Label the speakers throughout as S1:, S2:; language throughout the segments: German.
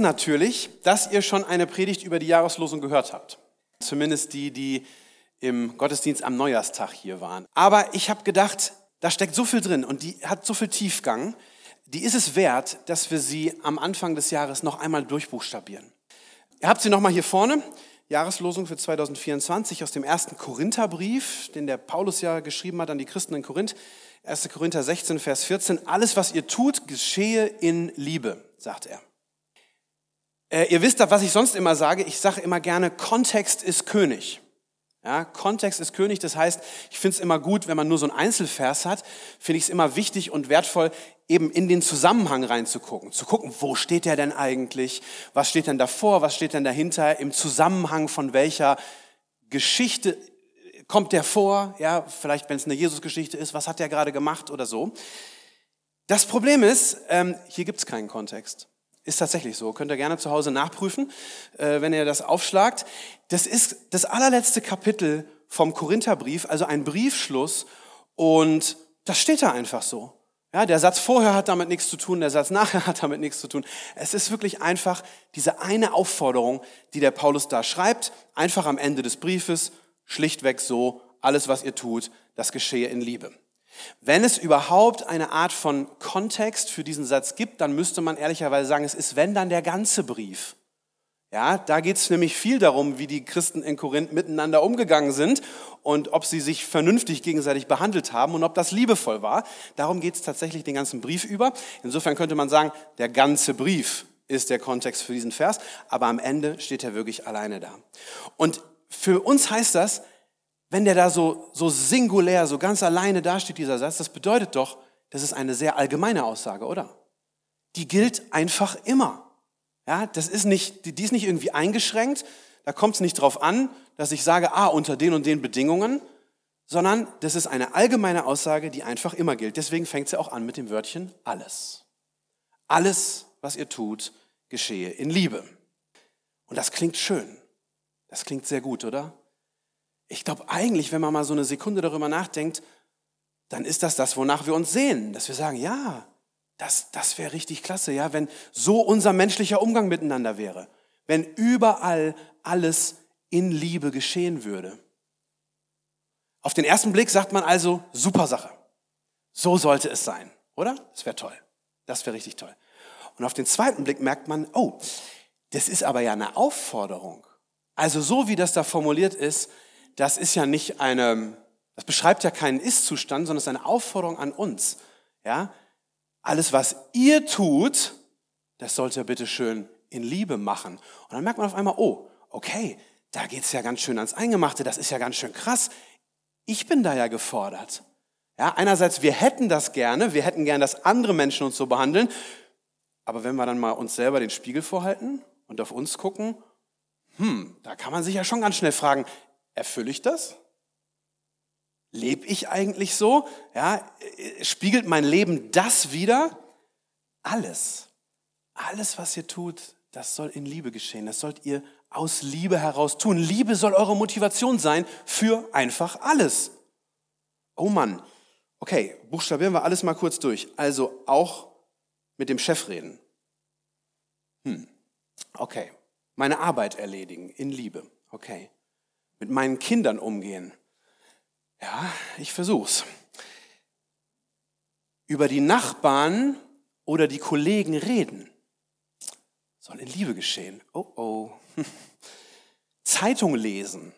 S1: Natürlich, dass ihr schon eine Predigt über die Jahreslosung gehört habt. Zumindest die, die im Gottesdienst am Neujahrstag hier waren. Aber ich habe gedacht, da steckt so viel drin und die hat so viel Tiefgang, die ist es wert, dass wir sie am Anfang des Jahres noch einmal durchbuchstabieren. Ihr habt sie nochmal hier vorne. Jahreslosung für 2024 aus dem ersten Korintherbrief, den der Paulus ja geschrieben hat an die Christen in Korinth. 1. Korinther 16, Vers 14. Alles, was ihr tut, geschehe in Liebe, sagt er. Äh, ihr wisst, was ich sonst immer sage. Ich sage immer gerne, Kontext ist König. Ja, Kontext ist König, das heißt, ich finde es immer gut, wenn man nur so einen Einzelvers hat, finde ich es immer wichtig und wertvoll, eben in den Zusammenhang reinzugucken. Zu gucken, wo steht der denn eigentlich? Was steht denn davor? Was steht denn dahinter? Im Zusammenhang von welcher Geschichte kommt der vor? Ja, vielleicht wenn es eine Jesusgeschichte ist, was hat der gerade gemacht oder so. Das Problem ist, ähm, hier gibt es keinen Kontext. Ist tatsächlich so. Könnt ihr gerne zu Hause nachprüfen, äh, wenn ihr das aufschlagt. Das ist das allerletzte Kapitel vom Korintherbrief, also ein Briefschluss. Und das steht da einfach so. Ja, der Satz vorher hat damit nichts zu tun, der Satz nachher hat damit nichts zu tun. Es ist wirklich einfach diese eine Aufforderung, die der Paulus da schreibt, einfach am Ende des Briefes, schlichtweg so, alles was ihr tut, das geschehe in Liebe. Wenn es überhaupt eine Art von Kontext für diesen Satz gibt, dann müsste man ehrlicherweise sagen, es ist wenn dann der ganze Brief. Ja, da geht es nämlich viel darum, wie die Christen in Korinth miteinander umgegangen sind und ob sie sich vernünftig gegenseitig behandelt haben und ob das liebevoll war. Darum geht es tatsächlich den ganzen Brief über. Insofern könnte man sagen, der ganze Brief ist der Kontext für diesen Vers, aber am Ende steht er wirklich alleine da. Und für uns heißt das, wenn der da so, so singulär, so ganz alleine dasteht, dieser Satz, das bedeutet doch, das ist eine sehr allgemeine Aussage, oder? Die gilt einfach immer. Ja, das ist nicht, die ist nicht irgendwie eingeschränkt. Da kommt es nicht drauf an, dass ich sage, ah, unter den und den Bedingungen, sondern das ist eine allgemeine Aussage, die einfach immer gilt. Deswegen fängt sie auch an mit dem Wörtchen alles. Alles, was ihr tut, geschehe in Liebe. Und das klingt schön. Das klingt sehr gut, oder? Ich glaube eigentlich, wenn man mal so eine Sekunde darüber nachdenkt, dann ist das das, wonach wir uns sehen, dass wir sagen, ja, das, das wäre richtig klasse, ja, wenn so unser menschlicher Umgang miteinander wäre, wenn überall alles in Liebe geschehen würde. Auf den ersten Blick sagt man also, super Sache. So sollte es sein, oder? Das wäre toll. Das wäre richtig toll. Und auf den zweiten Blick merkt man, oh, das ist aber ja eine Aufforderung. Also so wie das da formuliert ist, das ist ja nicht eine, das beschreibt ja keinen Ist-Zustand, sondern es ist eine Aufforderung an uns. Ja? Alles, was ihr tut, das sollt ihr bitte schön in Liebe machen. Und dann merkt man auf einmal, oh, okay, da geht's ja ganz schön ans Eingemachte, das ist ja ganz schön krass. Ich bin da ja gefordert. Ja, einerseits, wir hätten das gerne, wir hätten gerne, dass andere Menschen uns so behandeln, aber wenn wir dann mal uns selber den Spiegel vorhalten und auf uns gucken, hm, da kann man sich ja schon ganz schnell fragen, Erfülle ich das? Lebe ich eigentlich so? Ja, spiegelt mein Leben das wieder? Alles, alles, was ihr tut, das soll in Liebe geschehen. Das sollt ihr aus Liebe heraus tun. Liebe soll eure Motivation sein für einfach alles. Oh Mann. Okay, buchstabieren wir alles mal kurz durch. Also auch mit dem Chef reden. Hm. Okay. Meine Arbeit erledigen in Liebe. Okay mit meinen Kindern umgehen? Ja, ich versuch's. Über die Nachbarn oder die Kollegen reden. Soll in Liebe geschehen. Oh oh. Zeitung lesen.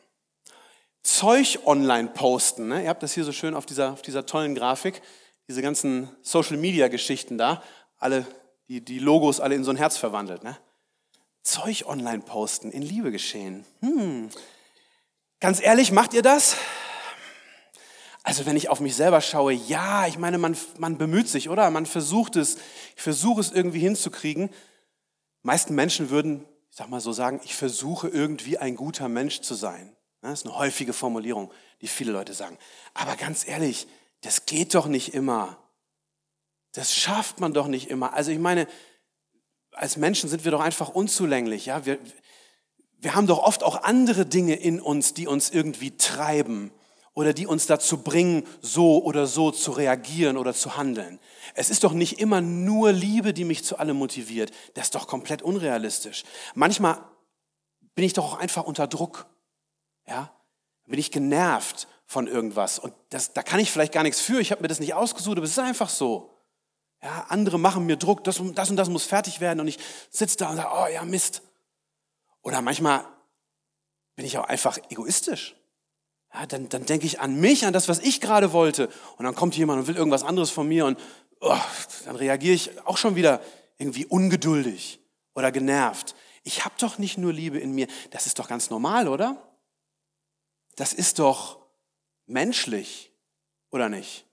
S1: Zeug online posten. Ne? Ihr habt das hier so schön auf dieser, auf dieser tollen Grafik. Diese ganzen Social Media Geschichten da. Alle, die, die Logos alle in so ein Herz verwandelt. Ne? Zeug online posten, in Liebe geschehen. Hm. Ganz ehrlich, macht ihr das? Also wenn ich auf mich selber schaue, ja, ich meine, man, man bemüht sich, oder? Man versucht es, ich versuche es irgendwie hinzukriegen. meisten Menschen würden, ich sag mal so sagen, ich versuche irgendwie ein guter Mensch zu sein. Das ist eine häufige Formulierung, die viele Leute sagen. Aber ganz ehrlich, das geht doch nicht immer. Das schafft man doch nicht immer. Also ich meine, als Menschen sind wir doch einfach unzulänglich. Ja? Wir, wir haben doch oft auch andere Dinge in uns, die uns irgendwie treiben oder die uns dazu bringen, so oder so zu reagieren oder zu handeln. Es ist doch nicht immer nur Liebe, die mich zu allem motiviert. Das ist doch komplett unrealistisch. Manchmal bin ich doch auch einfach unter Druck. Ja? Bin ich genervt von irgendwas und das, da kann ich vielleicht gar nichts für. Ich habe mir das nicht ausgesucht, aber es ist einfach so. Ja, andere machen mir Druck, das, das und das muss fertig werden und ich sitze da und sage, oh ja, Mist. Oder manchmal bin ich auch einfach egoistisch. Ja, dann, dann denke ich an mich, an das, was ich gerade wollte. Und dann kommt jemand und will irgendwas anderes von mir und oh, dann reagiere ich auch schon wieder irgendwie ungeduldig oder genervt. Ich habe doch nicht nur Liebe in mir. Das ist doch ganz normal, oder? Das ist doch menschlich, oder nicht?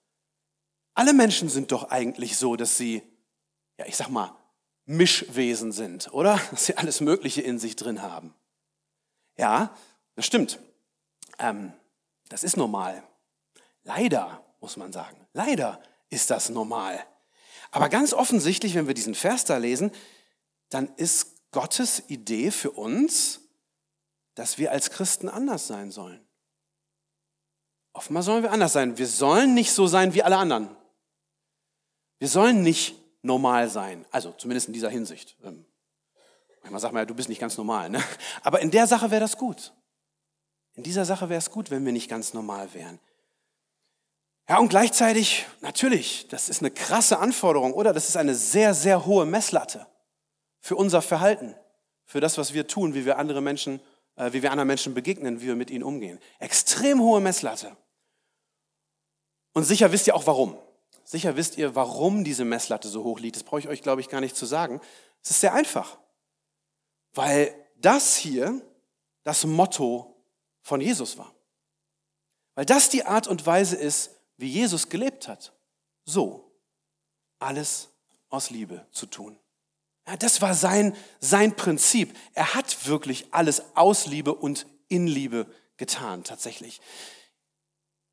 S1: Alle Menschen sind doch eigentlich so, dass sie, ja, ich sag mal, Mischwesen sind, oder? Dass sie alles Mögliche in sich drin haben. Ja, das stimmt. Ähm, das ist normal. Leider, muss man sagen, leider ist das normal. Aber ganz offensichtlich, wenn wir diesen Vers da lesen, dann ist Gottes Idee für uns, dass wir als Christen anders sein sollen. Offenbar sollen wir anders sein. Wir sollen nicht so sein wie alle anderen. Wir sollen nicht normal sein. Also zumindest in dieser Hinsicht. Ähm, manchmal sagt man ja, du bist nicht ganz normal. Ne? Aber in der Sache wäre das gut. In dieser Sache wäre es gut, wenn wir nicht ganz normal wären. Ja, und gleichzeitig, natürlich, das ist eine krasse Anforderung, oder? Das ist eine sehr, sehr hohe Messlatte für unser Verhalten, für das, was wir tun, wie wir andere Menschen, äh, wie wir anderen Menschen begegnen, wie wir mit ihnen umgehen. Extrem hohe Messlatte. Und sicher wisst ihr auch warum. Sicher wisst ihr, warum diese Messlatte so hoch liegt. Das brauche ich euch, glaube ich, gar nicht zu sagen. Es ist sehr einfach. Weil das hier das Motto von Jesus war. Weil das die Art und Weise ist, wie Jesus gelebt hat. So, alles aus Liebe zu tun. Ja, das war sein, sein Prinzip. Er hat wirklich alles aus Liebe und in Liebe getan, tatsächlich.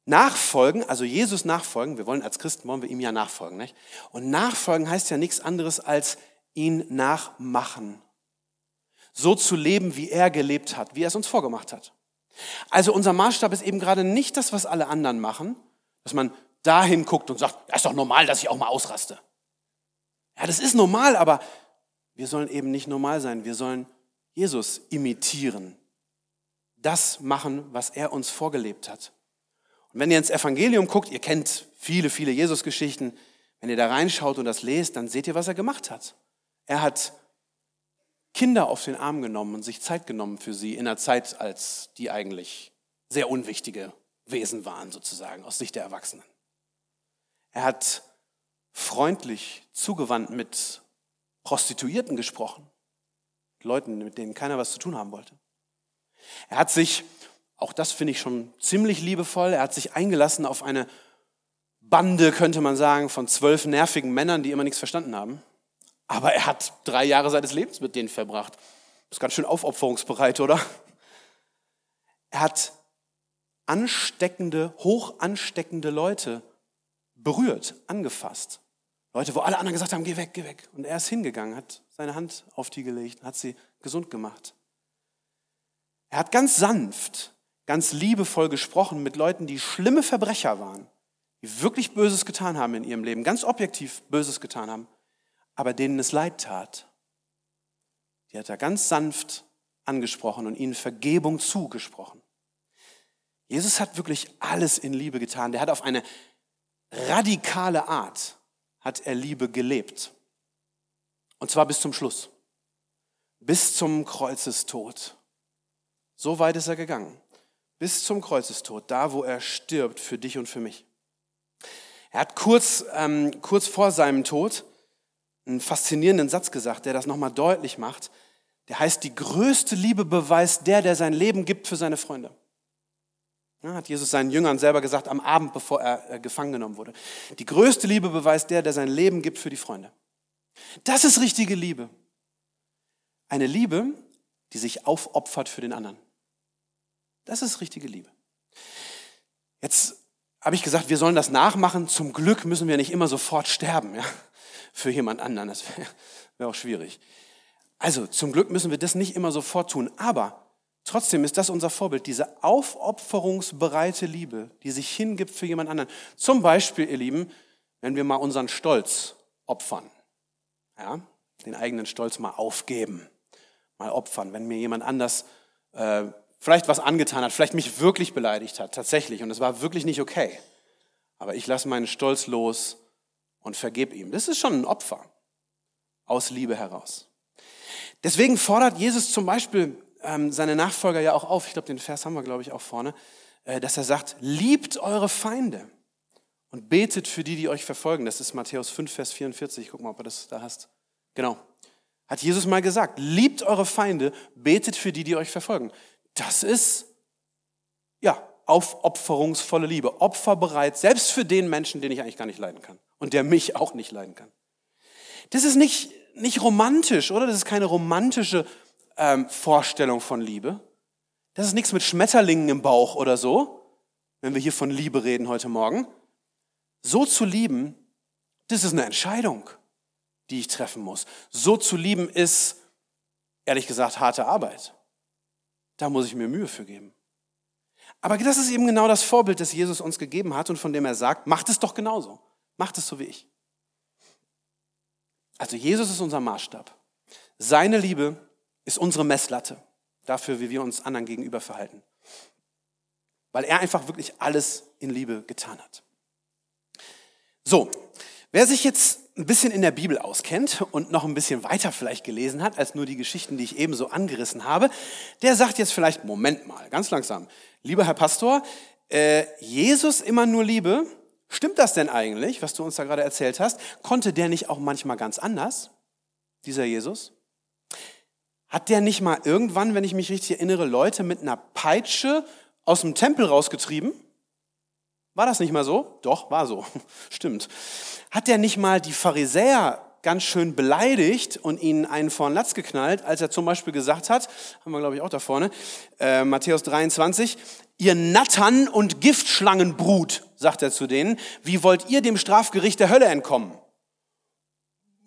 S1: Nachfolgen, also Jesus nachfolgen, wir wollen als Christen, wollen wir ihm ja nachfolgen. Nicht? Und nachfolgen heißt ja nichts anderes als ihn nachmachen. So zu leben, wie er gelebt hat, wie er es uns vorgemacht hat. Also unser Maßstab ist eben gerade nicht das, was alle anderen machen, dass man dahin guckt und sagt, das ist doch normal, dass ich auch mal ausraste. Ja, das ist normal, aber wir sollen eben nicht normal sein. Wir sollen Jesus imitieren. Das machen, was er uns vorgelebt hat. Und wenn ihr ins Evangelium guckt, ihr kennt viele, viele Jesus-Geschichten, wenn ihr da reinschaut und das lest, dann seht ihr, was er gemacht hat. Er hat Kinder auf den Arm genommen und sich Zeit genommen für sie in einer Zeit, als die eigentlich sehr unwichtige Wesen waren, sozusagen, aus Sicht der Erwachsenen. Er hat freundlich zugewandt mit Prostituierten gesprochen, mit Leuten, mit denen keiner was zu tun haben wollte. Er hat sich, auch das finde ich schon ziemlich liebevoll, er hat sich eingelassen auf eine Bande, könnte man sagen, von zwölf nervigen Männern, die immer nichts verstanden haben. Aber er hat drei Jahre seines Lebens mit denen verbracht. Ist ganz schön aufopferungsbereit, oder? Er hat ansteckende, hoch ansteckende Leute berührt, angefasst. Leute, wo alle anderen gesagt haben, geh weg, geh weg. Und er ist hingegangen, hat seine Hand auf die gelegt, hat sie gesund gemacht. Er hat ganz sanft, ganz liebevoll gesprochen mit Leuten, die schlimme Verbrecher waren, die wirklich Böses getan haben in ihrem Leben, ganz objektiv Böses getan haben aber denen es leid tat. Die hat er ganz sanft angesprochen und ihnen Vergebung zugesprochen. Jesus hat wirklich alles in Liebe getan. Der hat auf eine radikale Art, hat er Liebe gelebt. Und zwar bis zum Schluss. Bis zum Kreuzestod. So weit ist er gegangen. Bis zum Kreuzestod, da wo er stirbt für dich und für mich. Er hat kurz, ähm, kurz vor seinem Tod einen faszinierenden Satz gesagt, der das nochmal deutlich macht. Der heißt, die größte Liebe beweist der, der sein Leben gibt für seine Freunde. Ja, hat Jesus seinen Jüngern selber gesagt am Abend, bevor er äh, gefangen genommen wurde. Die größte Liebe beweist der, der sein Leben gibt für die Freunde. Das ist richtige Liebe. Eine Liebe, die sich aufopfert für den anderen. Das ist richtige Liebe. Jetzt habe ich gesagt, wir sollen das nachmachen. Zum Glück müssen wir nicht immer sofort sterben ja, für jemand anderen. Das wäre wär auch schwierig. Also zum Glück müssen wir das nicht immer sofort tun. Aber trotzdem ist das unser Vorbild, diese aufopferungsbereite Liebe, die sich hingibt für jemand anderen. Zum Beispiel, ihr Lieben, wenn wir mal unseren Stolz opfern. Ja, den eigenen Stolz mal aufgeben, mal opfern. Wenn mir jemand anders äh, vielleicht was angetan hat, vielleicht mich wirklich beleidigt hat, tatsächlich, und es war wirklich nicht okay. Aber ich lasse meinen Stolz los und vergebe ihm. Das ist schon ein Opfer aus Liebe heraus. Deswegen fordert Jesus zum Beispiel ähm, seine Nachfolger ja auch auf, ich glaube, den Vers haben wir, glaube ich, auch vorne, äh, dass er sagt, liebt eure Feinde und betet für die, die euch verfolgen. Das ist Matthäus 5, Vers 44. Guck mal, ob du das da hast. Genau. Hat Jesus mal gesagt, liebt eure Feinde, betet für die, die euch verfolgen. Das ist, ja, aufopferungsvolle Liebe, opferbereit, selbst für den Menschen, den ich eigentlich gar nicht leiden kann und der mich auch nicht leiden kann. Das ist nicht, nicht romantisch, oder? Das ist keine romantische ähm, Vorstellung von Liebe. Das ist nichts mit Schmetterlingen im Bauch oder so, wenn wir hier von Liebe reden heute Morgen. So zu lieben, das ist eine Entscheidung, die ich treffen muss. So zu lieben ist, ehrlich gesagt, harte Arbeit. Da muss ich mir Mühe für geben. Aber das ist eben genau das Vorbild, das Jesus uns gegeben hat und von dem er sagt, macht es doch genauso. Macht es so wie ich. Also Jesus ist unser Maßstab. Seine Liebe ist unsere Messlatte dafür, wie wir uns anderen gegenüber verhalten. Weil er einfach wirklich alles in Liebe getan hat. So, wer sich jetzt ein bisschen in der Bibel auskennt und noch ein bisschen weiter vielleicht gelesen hat, als nur die Geschichten, die ich eben so angerissen habe, der sagt jetzt vielleicht, Moment mal, ganz langsam, lieber Herr Pastor, äh, Jesus immer nur Liebe, stimmt das denn eigentlich, was du uns da gerade erzählt hast? Konnte der nicht auch manchmal ganz anders, dieser Jesus? Hat der nicht mal irgendwann, wenn ich mich richtig erinnere, Leute mit einer Peitsche aus dem Tempel rausgetrieben? War das nicht mal so? Doch, war so. Stimmt. Hat er nicht mal die Pharisäer ganz schön beleidigt und ihnen einen vor den Latz geknallt, als er zum Beispiel gesagt hat, haben wir glaube ich auch da vorne, äh, Matthäus 23, ihr Nattern und Giftschlangenbrut, sagt er zu denen, wie wollt ihr dem Strafgericht der Hölle entkommen?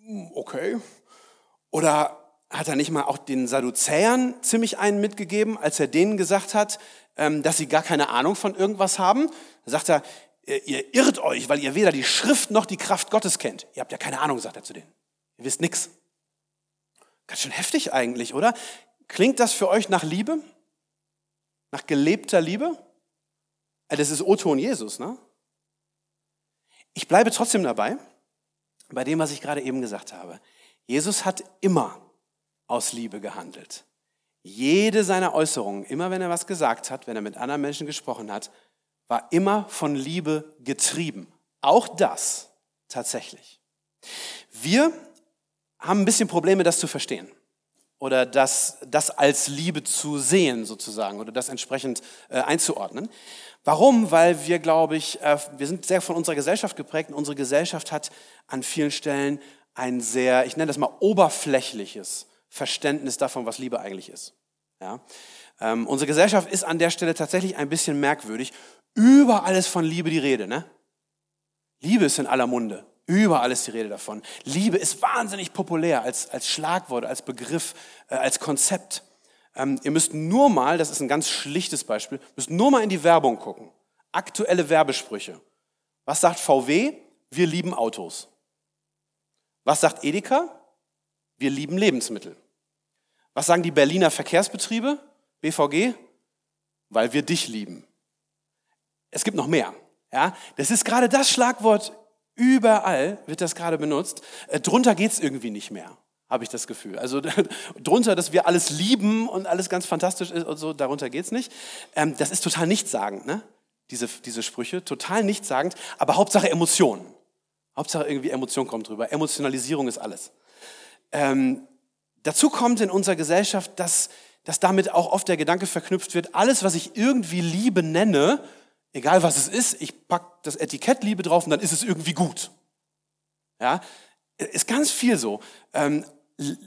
S1: Hm, okay. Oder hat er nicht mal auch den Sadduzäern ziemlich einen mitgegeben, als er denen gesagt hat, ähm, dass sie gar keine Ahnung von irgendwas haben. Da sagt er, ihr irrt euch, weil ihr weder die Schrift noch die Kraft Gottes kennt. Ihr habt ja keine Ahnung, sagt er zu denen. Ihr wisst nichts. Ganz schön heftig eigentlich, oder? Klingt das für euch nach Liebe? Nach gelebter Liebe? Äh, das ist Otto und Jesus, ne? Ich bleibe trotzdem dabei, bei dem, was ich gerade eben gesagt habe. Jesus hat immer aus Liebe gehandelt. Jede seiner Äußerungen, immer wenn er was gesagt hat, wenn er mit anderen Menschen gesprochen hat, war immer von Liebe getrieben. Auch das tatsächlich. Wir haben ein bisschen Probleme, das zu verstehen oder das, das als Liebe zu sehen sozusagen oder das entsprechend äh, einzuordnen. Warum? Weil wir, glaube ich, äh, wir sind sehr von unserer Gesellschaft geprägt und unsere Gesellschaft hat an vielen Stellen ein sehr, ich nenne das mal oberflächliches Verständnis davon, was Liebe eigentlich ist. Ja? Ähm, unsere Gesellschaft ist an der Stelle tatsächlich ein bisschen merkwürdig. Überall ist von Liebe die Rede. Ne? Liebe ist in aller Munde. Überall ist die Rede davon. Liebe ist wahnsinnig populär als, als Schlagwort, als Begriff, äh, als Konzept. Ähm, ihr müsst nur mal, das ist ein ganz schlichtes Beispiel, müsst nur mal in die Werbung gucken. Aktuelle Werbesprüche. Was sagt VW? Wir lieben Autos. Was sagt Edeka? Wir lieben Lebensmittel. Was sagen die Berliner Verkehrsbetriebe, BVG? Weil wir dich lieben. Es gibt noch mehr. Ja, das ist gerade das Schlagwort. Überall wird das gerade benutzt. Äh, drunter geht's irgendwie nicht mehr, habe ich das Gefühl. Also drunter, dass wir alles lieben und alles ganz fantastisch ist und so, darunter geht's nicht. Ähm, das ist total nichtssagend, ne? Diese, diese Sprüche, total nichtssagend, aber Hauptsache Emotionen. Hauptsache irgendwie Emotion kommt drüber. Emotionalisierung ist alles. Ähm, dazu kommt in unserer Gesellschaft, dass, dass damit auch oft der Gedanke verknüpft wird, alles, was ich irgendwie Liebe nenne, egal was es ist, ich packe das Etikett Liebe drauf und dann ist es irgendwie gut. Ja, ist ganz viel so. Ähm,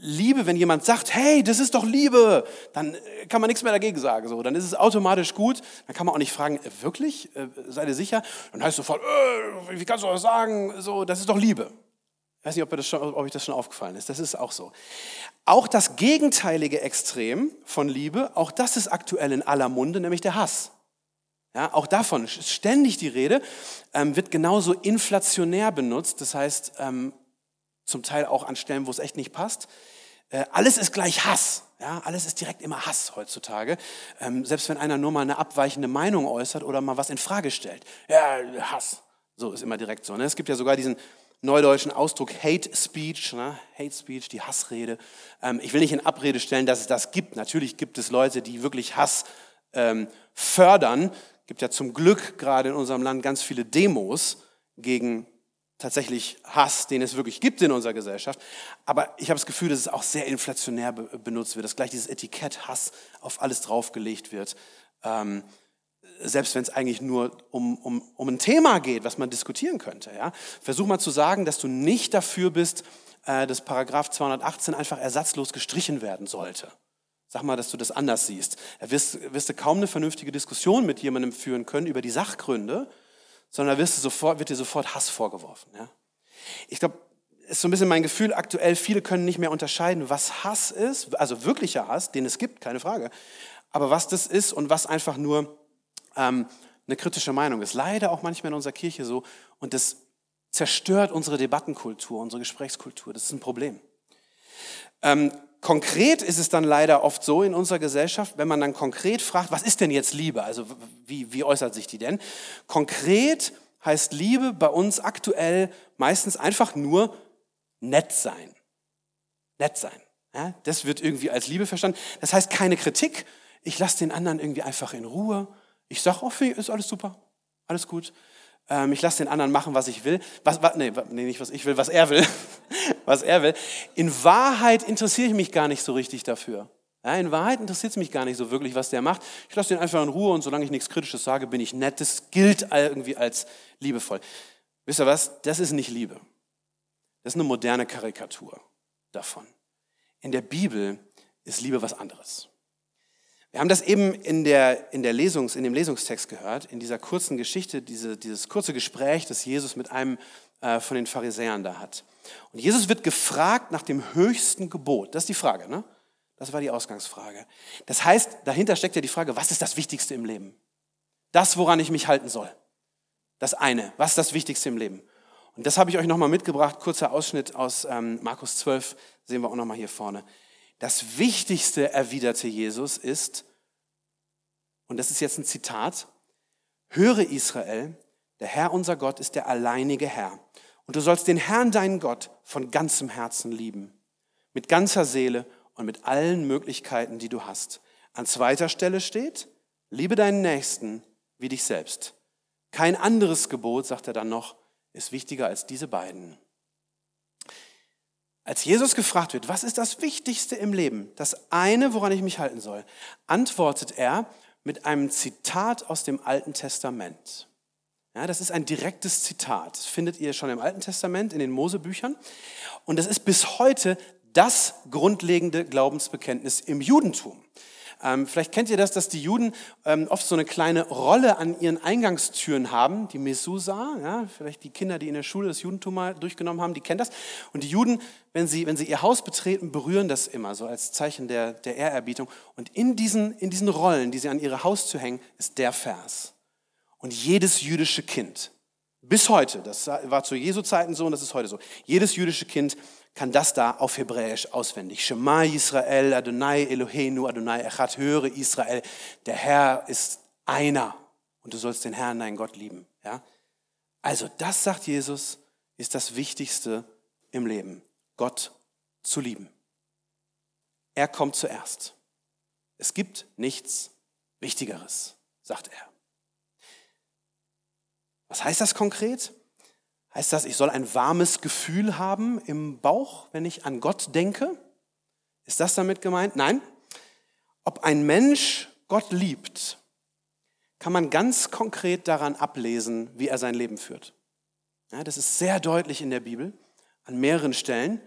S1: Liebe, wenn jemand sagt, hey, das ist doch Liebe, dann äh, kann man nichts mehr dagegen sagen. So, dann ist es automatisch gut. Dann kann man auch nicht fragen, äh, wirklich? Äh, seid ihr sicher? Dann heißt sofort, äh, wie kannst du das sagen? So, das ist doch Liebe. Ich weiß nicht, ob, schon, ob euch das schon aufgefallen ist. Das ist auch so. Auch das gegenteilige Extrem von Liebe, auch das ist aktuell in aller Munde, nämlich der Hass. Ja, auch davon ist ständig die Rede, ähm, wird genauso inflationär benutzt. Das heißt, ähm, zum Teil auch an Stellen, wo es echt nicht passt. Äh, alles ist gleich Hass. Ja, alles ist direkt immer Hass heutzutage. Ähm, selbst wenn einer nur mal eine abweichende Meinung äußert oder mal was in Frage stellt. Ja, Hass. So ist immer direkt so. Ne? Es gibt ja sogar diesen neudeutschen Ausdruck Hate Speech, ne? Hate Speech, die Hassrede. Ähm, ich will nicht in Abrede stellen, dass es das gibt. Natürlich gibt es Leute, die wirklich Hass ähm, fördern. Gibt ja zum Glück gerade in unserem Land ganz viele Demos gegen tatsächlich Hass, den es wirklich gibt in unserer Gesellschaft. Aber ich habe das Gefühl, dass es auch sehr inflationär benutzt wird, dass gleich dieses Etikett Hass auf alles draufgelegt wird. Ähm, selbst wenn es eigentlich nur um, um, um ein Thema geht, was man diskutieren könnte. Ja? Versuch mal zu sagen, dass du nicht dafür bist, äh, dass Paragraph 218 einfach ersatzlos gestrichen werden sollte. Sag mal, dass du das anders siehst. Da wirst, wirst du kaum eine vernünftige Diskussion mit jemandem führen können über die Sachgründe, sondern wirst du sofort, wird dir sofort Hass vorgeworfen. Ja? Ich glaube, ist so ein bisschen mein Gefühl aktuell, viele können nicht mehr unterscheiden, was Hass ist, also wirklicher Hass, den es gibt, keine Frage, aber was das ist und was einfach nur ähm, eine kritische Meinung ist. Leider auch manchmal in unserer Kirche so und das zerstört unsere Debattenkultur, unsere Gesprächskultur. Das ist ein Problem. Ähm, Konkret ist es dann leider oft so in unserer Gesellschaft, wenn man dann konkret fragt, was ist denn jetzt Liebe? Also wie, wie äußert sich die denn? Konkret heißt Liebe bei uns aktuell meistens einfach nur nett sein. Nett sein. Ja, das wird irgendwie als Liebe verstanden. Das heißt keine Kritik. Ich lasse den anderen irgendwie einfach in Ruhe. Ich sage, oh, ist alles super, alles gut. Ähm, ich lasse den anderen machen, was ich will. Was, was, nee, nee, nicht was ich will, was er will. was er will. In Wahrheit interessiere ich mich gar nicht so richtig dafür. Ja, in Wahrheit interessiert es mich gar nicht so wirklich, was der macht. Ich lasse den einfach in Ruhe und solange ich nichts Kritisches sage, bin ich nett. Das gilt irgendwie als liebevoll. Wisst ihr was? Das ist nicht Liebe. Das ist eine moderne Karikatur davon. In der Bibel ist Liebe was anderes. Wir haben das eben in, der, in, der Lesungs, in dem Lesungstext gehört, in dieser kurzen Geschichte, diese, dieses kurze Gespräch, das Jesus mit einem äh, von den Pharisäern da hat. Und Jesus wird gefragt nach dem höchsten Gebot. Das ist die Frage, ne? Das war die Ausgangsfrage. Das heißt, dahinter steckt ja die Frage, was ist das Wichtigste im Leben? Das, woran ich mich halten soll. Das eine, was ist das Wichtigste im Leben? Und das habe ich euch nochmal mitgebracht, kurzer Ausschnitt aus ähm, Markus 12, sehen wir auch nochmal hier vorne. Das Wichtigste, erwiderte Jesus, ist, und das ist jetzt ein Zitat, höre Israel, der Herr unser Gott ist der alleinige Herr. Und du sollst den Herrn, deinen Gott, von ganzem Herzen lieben, mit ganzer Seele und mit allen Möglichkeiten, die du hast. An zweiter Stelle steht, liebe deinen Nächsten wie dich selbst. Kein anderes Gebot, sagt er dann noch, ist wichtiger als diese beiden. Als Jesus gefragt wird, was ist das Wichtigste im Leben, das eine, woran ich mich halten soll, antwortet er mit einem Zitat aus dem Alten Testament. Ja, das ist ein direktes Zitat. Das findet ihr schon im Alten Testament, in den Mosebüchern. Und das ist bis heute das grundlegende Glaubensbekenntnis im Judentum. Ähm, vielleicht kennt ihr das, dass die Juden ähm, oft so eine kleine Rolle an ihren Eingangstüren haben, die Mesusa, ja, vielleicht die Kinder, die in der Schule das Judentum mal durchgenommen haben, die kennen das. Und die Juden, wenn sie, wenn sie ihr Haus betreten, berühren das immer so als Zeichen der, der Ehrerbietung. Und in diesen, in diesen Rollen, die sie an ihre Haustür hängen, ist der Vers. Und jedes jüdische Kind, bis heute, das war zu Jesu Zeiten so und das ist heute so, jedes jüdische Kind kann das da auf Hebräisch auswendig. Shema Israel, Adonai Eloheinu, Adonai Echad, höre Israel, der Herr ist einer und du sollst den Herrn, deinen Gott lieben. Ja? Also das, sagt Jesus, ist das Wichtigste im Leben, Gott zu lieben. Er kommt zuerst. Es gibt nichts Wichtigeres, sagt er. Was heißt das konkret? Heißt das, ich soll ein warmes Gefühl haben im Bauch, wenn ich an Gott denke? Ist das damit gemeint? Nein. Ob ein Mensch Gott liebt, kann man ganz konkret daran ablesen, wie er sein Leben führt. Ja, das ist sehr deutlich in der Bibel, an mehreren Stellen.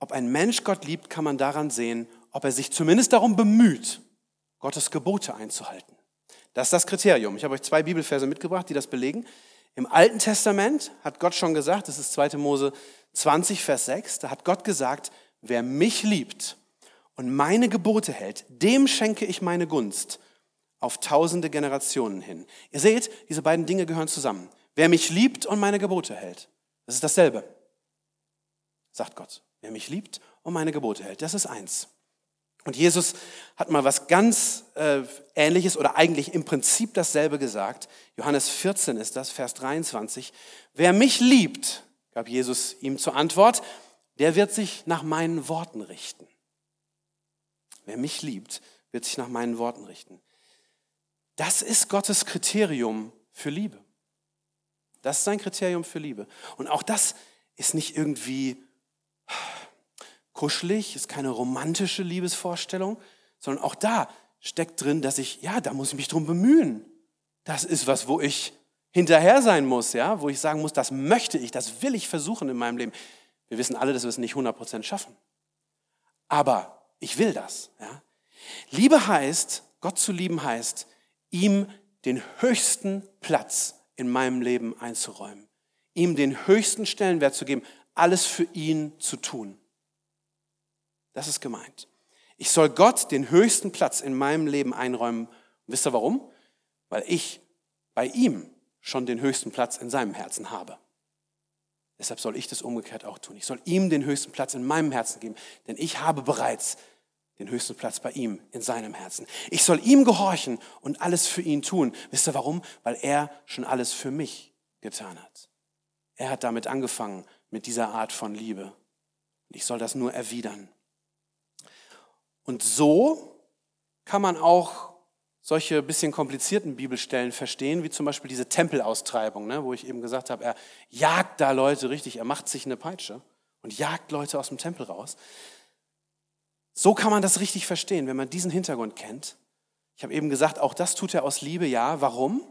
S1: ob ein Mensch Gott liebt, kann man daran sehen, ob er sich zumindest darum bemüht, Gottes Gebote einzuhalten. Das ist das Kriterium. Ich habe euch zwei Bibelverse mitgebracht, die das belegen. Im Alten Testament hat Gott schon gesagt, das ist 2. Mose 20, Vers 6, da hat Gott gesagt, wer mich liebt und meine Gebote hält, dem schenke ich meine Gunst auf tausende Generationen hin. Ihr seht, diese beiden Dinge gehören zusammen. Wer mich liebt und meine Gebote hält, das ist dasselbe, sagt Gott. Wer mich liebt und meine Gebote hält, das ist eins. Und Jesus hat mal was ganz äh, Ähnliches oder eigentlich im Prinzip dasselbe gesagt. Johannes 14 ist das, Vers 23. Wer mich liebt, gab Jesus ihm zur Antwort, der wird sich nach meinen Worten richten. Wer mich liebt, wird sich nach meinen Worten richten. Das ist Gottes Kriterium für Liebe. Das ist sein Kriterium für Liebe. Und auch das ist nicht irgendwie kuschelig, ist keine romantische Liebesvorstellung, sondern auch da steckt drin, dass ich, ja, da muss ich mich drum bemühen. Das ist was, wo ich hinterher sein muss, ja, wo ich sagen muss, das möchte ich, das will ich versuchen in meinem Leben. Wir wissen alle, dass wir es nicht 100% schaffen. Aber ich will das, ja. Liebe heißt, Gott zu lieben heißt, ihm den höchsten Platz in meinem Leben einzuräumen, ihm den höchsten Stellenwert zu geben, alles für ihn zu tun. Das ist gemeint. Ich soll Gott den höchsten Platz in meinem Leben einräumen. wisst ihr warum? Weil ich bei ihm schon den höchsten Platz in seinem Herzen habe. Deshalb soll ich das umgekehrt auch tun. Ich soll ihm den höchsten Platz in meinem Herzen geben, denn ich habe bereits den höchsten Platz bei ihm in seinem Herzen. Ich soll ihm gehorchen und alles für ihn tun. Wisst ihr warum? Weil er schon alles für mich getan hat. Er hat damit angefangen, mit dieser Art von Liebe. Und ich soll das nur erwidern. Und so kann man auch solche bisschen komplizierten Bibelstellen verstehen, wie zum Beispiel diese Tempelaustreibung, ne, wo ich eben gesagt habe, er jagt da Leute richtig, er macht sich eine Peitsche und jagt Leute aus dem Tempel raus. So kann man das richtig verstehen, wenn man diesen Hintergrund kennt. Ich habe eben gesagt, auch das tut er aus Liebe, ja. Warum?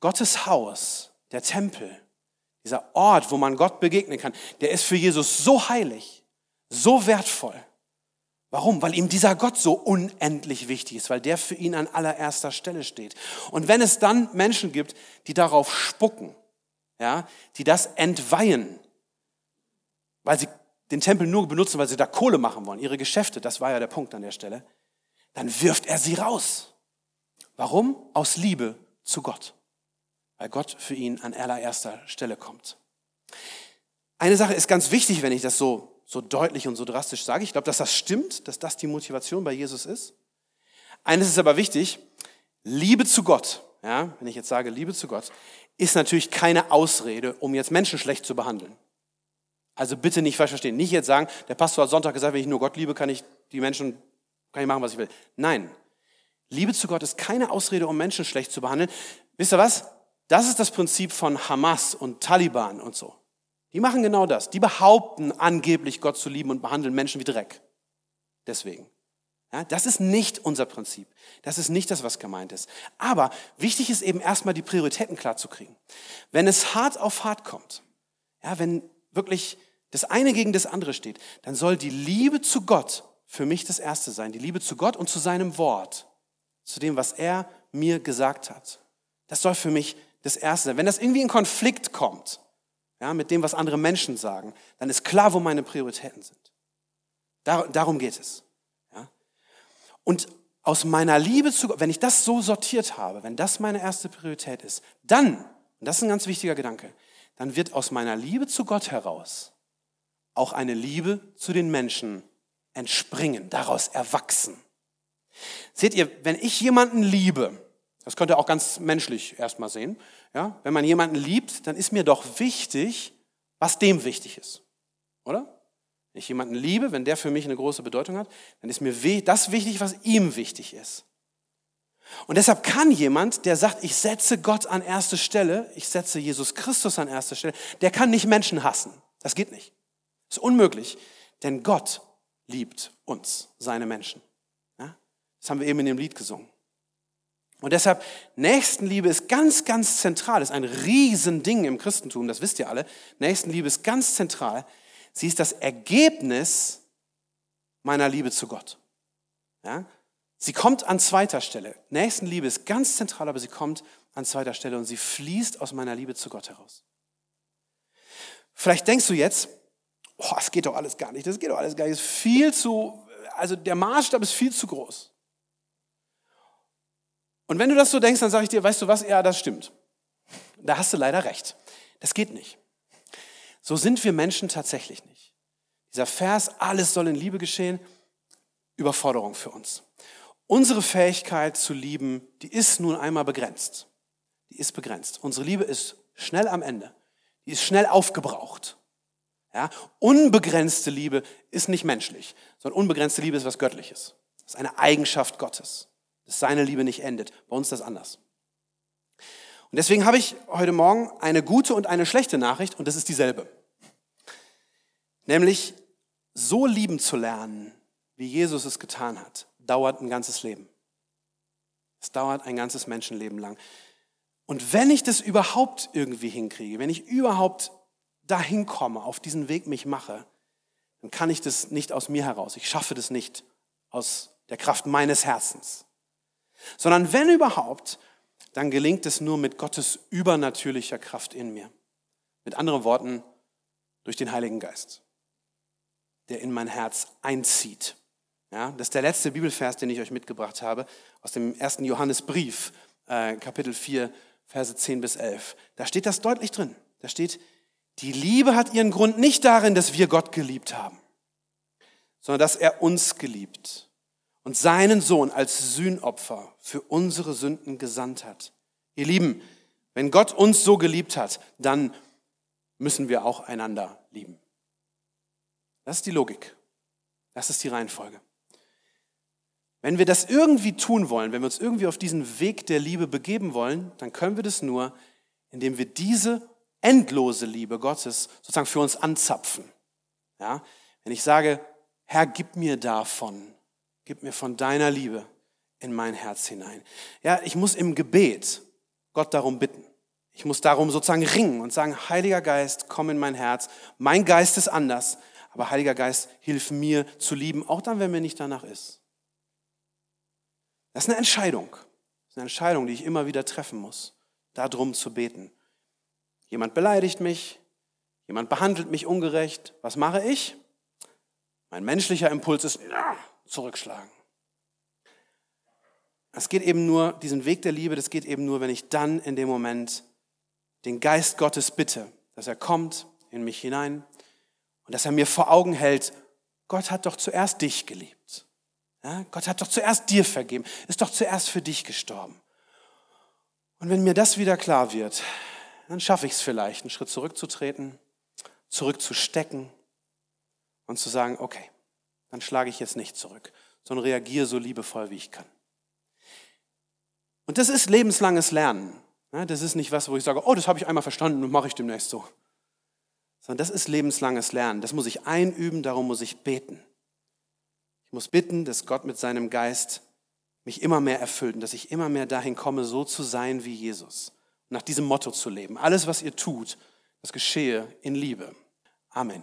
S1: Gottes Haus, der Tempel, dieser Ort, wo man Gott begegnen kann, der ist für Jesus so heilig, so wertvoll. Warum? Weil ihm dieser Gott so unendlich wichtig ist, weil der für ihn an allererster Stelle steht. Und wenn es dann Menschen gibt, die darauf spucken, ja, die das entweihen, weil sie den Tempel nur benutzen, weil sie da Kohle machen wollen, ihre Geschäfte, das war ja der Punkt an der Stelle, dann wirft er sie raus. Warum? Aus Liebe zu Gott. Weil Gott für ihn an allererster Stelle kommt. Eine Sache ist ganz wichtig, wenn ich das so, so deutlich und so drastisch sage. Ich glaube, dass das stimmt, dass das die Motivation bei Jesus ist. Eines ist aber wichtig, Liebe zu Gott, ja, wenn ich jetzt sage Liebe zu Gott, ist natürlich keine Ausrede, um jetzt Menschen schlecht zu behandeln. Also bitte nicht falsch verstehen. Nicht jetzt sagen, der Pastor hat Sonntag gesagt, wenn ich nur Gott liebe, kann ich die Menschen, kann ich machen, was ich will. Nein. Liebe zu Gott ist keine Ausrede, um Menschen schlecht zu behandeln. Wisst ihr was? Das ist das Prinzip von Hamas und Taliban und so. Die machen genau das. Die behaupten angeblich Gott zu lieben und behandeln Menschen wie Dreck. Deswegen. Ja, das ist nicht unser Prinzip. Das ist nicht das, was gemeint ist. Aber wichtig ist eben erstmal die Prioritäten klar zu kriegen. Wenn es hart auf hart kommt, ja, wenn wirklich das eine gegen das andere steht, dann soll die Liebe zu Gott für mich das Erste sein. Die Liebe zu Gott und zu seinem Wort, zu dem, was er mir gesagt hat. Das soll für mich das Erste sein. Wenn das irgendwie in Konflikt kommt, ja, mit dem, was andere Menschen sagen, dann ist klar, wo meine Prioritäten sind. Dar darum geht es. Ja. Und aus meiner Liebe zu Gott, wenn ich das so sortiert habe, wenn das meine erste Priorität ist, dann, und das ist ein ganz wichtiger Gedanke, dann wird aus meiner Liebe zu Gott heraus auch eine Liebe zu den Menschen entspringen, daraus erwachsen. Seht ihr, wenn ich jemanden liebe, das könnt ihr auch ganz menschlich erstmal sehen, ja, wenn man jemanden liebt, dann ist mir doch wichtig, was dem wichtig ist. Oder? Wenn ich jemanden liebe, wenn der für mich eine große Bedeutung hat, dann ist mir das wichtig, was ihm wichtig ist. Und deshalb kann jemand, der sagt, ich setze Gott an erste Stelle, ich setze Jesus Christus an erste Stelle, der kann nicht Menschen hassen. Das geht nicht. Das ist unmöglich, denn Gott liebt uns, seine Menschen. Ja? Das haben wir eben in dem Lied gesungen. Und deshalb, Nächstenliebe ist ganz, ganz zentral, ist ein Riesending im Christentum, das wisst ihr alle. Nächstenliebe ist ganz zentral. Sie ist das Ergebnis meiner Liebe zu Gott. Ja? Sie kommt an zweiter Stelle. Nächstenliebe ist ganz zentral, aber sie kommt an zweiter Stelle und sie fließt aus meiner Liebe zu Gott heraus. Vielleicht denkst du jetzt, oh, das geht doch alles gar nicht, das geht doch alles gar nicht, das ist viel zu, also der Maßstab ist viel zu groß. Und wenn du das so denkst, dann sage ich dir, weißt du was, ja, das stimmt. Da hast du leider recht. Das geht nicht. So sind wir Menschen tatsächlich nicht. Dieser Vers, alles soll in Liebe geschehen, Überforderung für uns. Unsere Fähigkeit zu lieben, die ist nun einmal begrenzt. Die ist begrenzt. Unsere Liebe ist schnell am Ende. Die ist schnell aufgebraucht. Ja? Unbegrenzte Liebe ist nicht menschlich, sondern unbegrenzte Liebe ist was Göttliches. Das ist eine Eigenschaft Gottes, dass seine Liebe nicht endet. Bei uns ist das anders. Und deswegen habe ich heute Morgen eine gute und eine schlechte Nachricht und das ist dieselbe. Nämlich so lieben zu lernen, wie Jesus es getan hat, dauert ein ganzes Leben. Es dauert ein ganzes Menschenleben lang. Und wenn ich das überhaupt irgendwie hinkriege, wenn ich überhaupt dahin komme, auf diesen Weg mich mache, dann kann ich das nicht aus mir heraus. Ich schaffe das nicht aus der Kraft meines Herzens. Sondern wenn überhaupt, dann gelingt es nur mit Gottes übernatürlicher Kraft in mir. Mit anderen Worten, durch den Heiligen Geist, der in mein Herz einzieht. Ja, das ist der letzte Bibelvers, den ich euch mitgebracht habe, aus dem ersten Johannesbrief, äh, Kapitel 4, Verse 10 bis 11. Da steht das deutlich drin. Da steht, die Liebe hat ihren Grund nicht darin, dass wir Gott geliebt haben, sondern dass er uns geliebt und seinen Sohn als Sühnopfer für unsere Sünden gesandt hat. Ihr Lieben, wenn Gott uns so geliebt hat, dann müssen wir auch einander lieben. Das ist die Logik. Das ist die Reihenfolge. Wenn wir das irgendwie tun wollen, wenn wir uns irgendwie auf diesen Weg der Liebe begeben wollen, dann können wir das nur, indem wir diese endlose Liebe Gottes sozusagen für uns anzapfen. Ja? Wenn ich sage, Herr, gib mir davon, gib mir von deiner Liebe in mein Herz hinein. Ja, ich muss im Gebet Gott darum bitten. Ich muss darum sozusagen ringen und sagen, Heiliger Geist, komm in mein Herz. Mein Geist ist anders, aber Heiliger Geist, hilf mir zu lieben, auch dann, wenn mir nicht danach ist. Das ist eine Entscheidung. Das ist eine Entscheidung, die ich immer wieder treffen muss, darum zu beten. Jemand beleidigt mich, jemand behandelt mich ungerecht. Was mache ich? Mein menschlicher Impuls ist zurückschlagen. Es geht eben nur, diesen Weg der Liebe, das geht eben nur, wenn ich dann in dem Moment den Geist Gottes bitte, dass er kommt in mich hinein und dass er mir vor Augen hält, Gott hat doch zuerst dich geliebt. Ja, Gott hat doch zuerst dir vergeben, ist doch zuerst für dich gestorben. Und wenn mir das wieder klar wird, dann schaffe ich es vielleicht, einen Schritt zurückzutreten, zurückzustecken und zu sagen, okay, dann schlage ich jetzt nicht zurück, sondern reagiere so liebevoll, wie ich kann. Und das ist lebenslanges Lernen. Das ist nicht was, wo ich sage, oh, das habe ich einmal verstanden und mache ich demnächst so. Sondern das ist lebenslanges Lernen. Das muss ich einüben, darum muss ich beten muss bitten, dass Gott mit seinem Geist mich immer mehr erfüllt und dass ich immer mehr dahin komme, so zu sein wie Jesus. Nach diesem Motto zu leben. Alles, was ihr tut, das geschehe in Liebe. Amen.